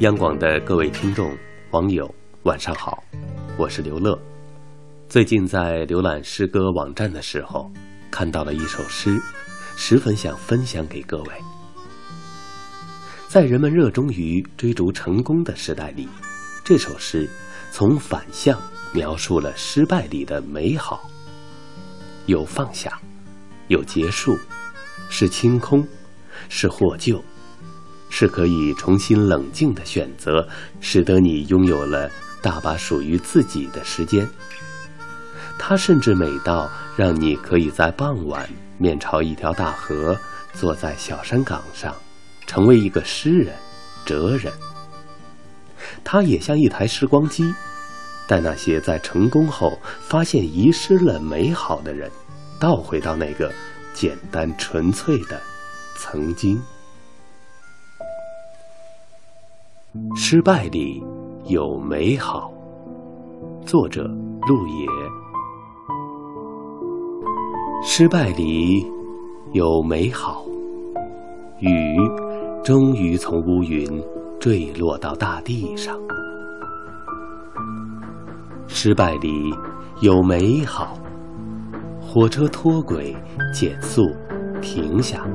央广的各位听众、网友，晚上好，我是刘乐。最近在浏览诗歌网站的时候，看到了一首诗，十分想分享给各位。在人们热衷于追逐成功的时代里，这首诗从反向描述了失败里的美好：有放下，有结束，是清空，是获救。是可以重新冷静的选择，使得你拥有了大把属于自己的时间。它甚至美到让你可以在傍晚面朝一条大河，坐在小山岗上，成为一个诗人、哲人。它也像一台时光机，带那些在成功后发现遗失了美好的人，倒回到那个简单纯粹的曾经。失败里有美好。作者：陆野。失败里有美好。雨终于从乌云坠落到大地上。失败里有美好。火车脱轨，减速，停下，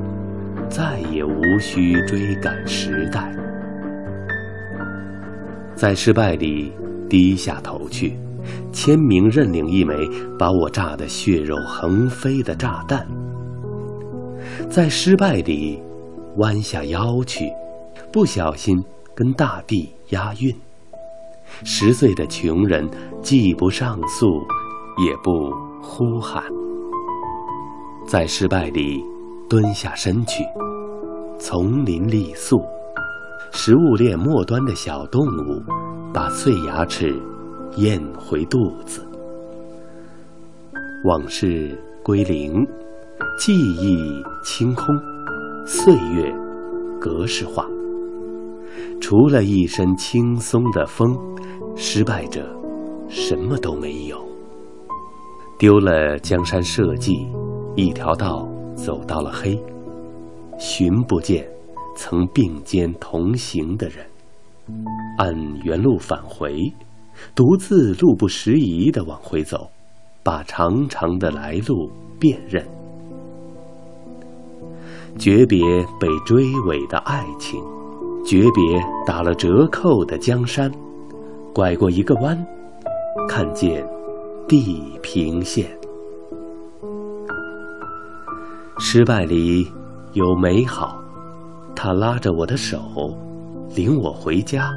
再也无需追赶时代。在失败里低下头去，签名认领一枚把我炸得血肉横飞的炸弹。在失败里弯下腰去，不小心跟大地押韵。十岁的穷人既不上诉，也不呼喊。在失败里蹲下身去，丛林立树。食物链末端的小动物，把碎牙齿咽回肚子。往事归零，记忆清空，岁月格式化。除了一身轻松的风，失败者什么都没有。丢了江山社稷，一条道走到了黑，寻不见。曾并肩同行的人，按原路返回，独自路不拾遗的往回走，把长长的来路辨认。诀别被追尾的爱情，诀别打了折扣的江山，拐过一个弯，看见地平线。失败里有美好。他拉着我的手，领我回家，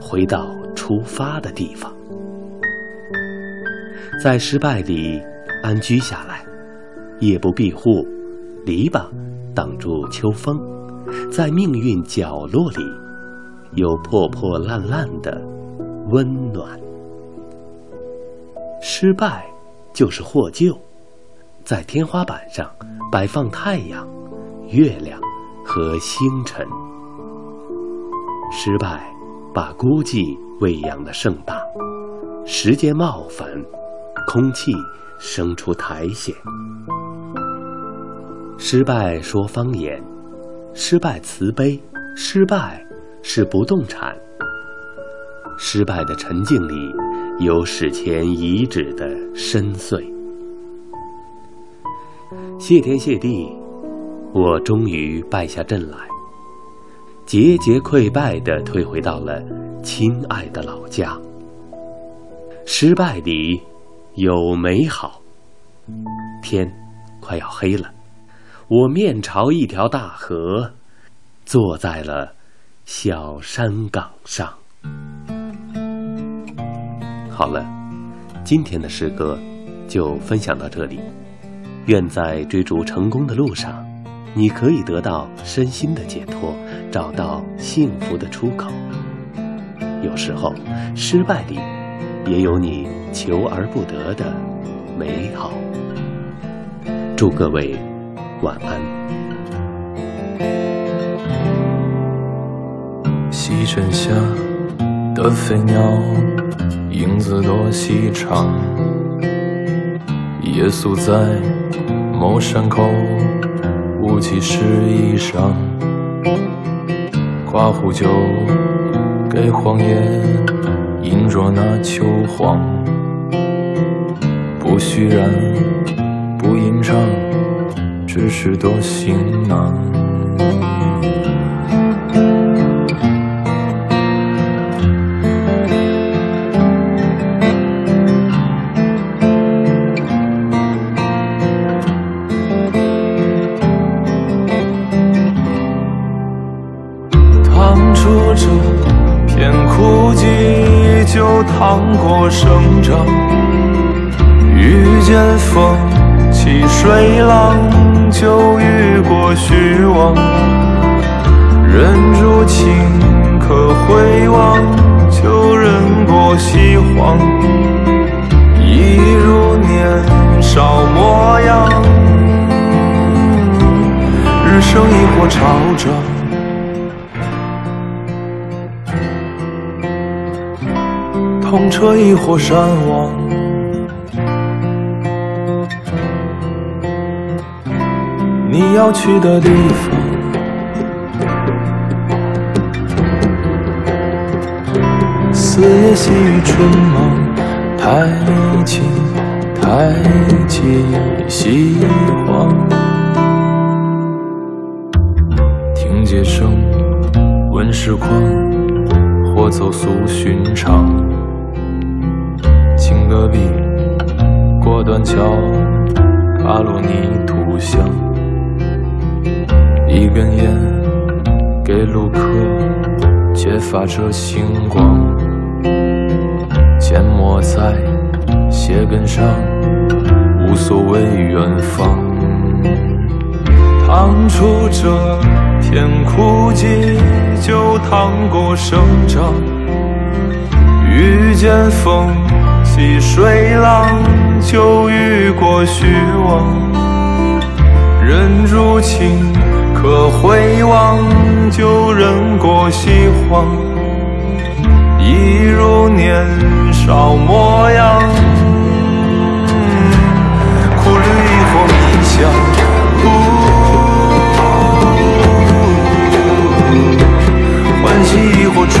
回到出发的地方。在失败里安居下来，夜不闭户，篱笆挡住秋风。在命运角落里，有破破烂烂的温暖。失败就是获救，在天花板上摆放太阳、月亮。和星辰，失败把孤寂喂养的盛大，时间冒犯，空气生出苔藓。失败说方言，失败慈悲，失败是不动产。失败的沉静里有史前遗址的深邃。谢天谢地。我终于败下阵来，节节溃败地退回到了亲爱的老家。失败里有美好。天快要黑了，我面朝一条大河，坐在了小山岗上。好了，今天的诗歌就分享到这里。愿在追逐成功的路上。你可以得到身心的解脱，找到幸福的出口。有时候，失败里也有你求而不得的美好。祝各位晚安。西沉下的飞鸟，影子多细长。夜宿在某山口。雾气湿衣裳，刮胡酒，给荒野印着那秋黄，不虚然，不吟唱，只是多行囊。趟过生长，遇见风起水浪，就遇过虚妄。人如情可回望，就忍过西荒。一如年少模样，日升亦或潮涨。痛彻亦或山亡，你要去的地方，四野细雨春忙，太近太近西荒，听街声闻时况，或走俗寻常。隔壁过断桥，卡罗尼图像，一根烟给路客，揭发着星光，缄默在鞋跟上，无所谓远方。趟出这片枯寂，就趟过生长，遇见风。细水浪，就遇过虚妄。人如情，可回望，就忍过西荒。一如年少模样，苦旅亦或迷香，欢喜亦或追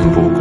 早春不过。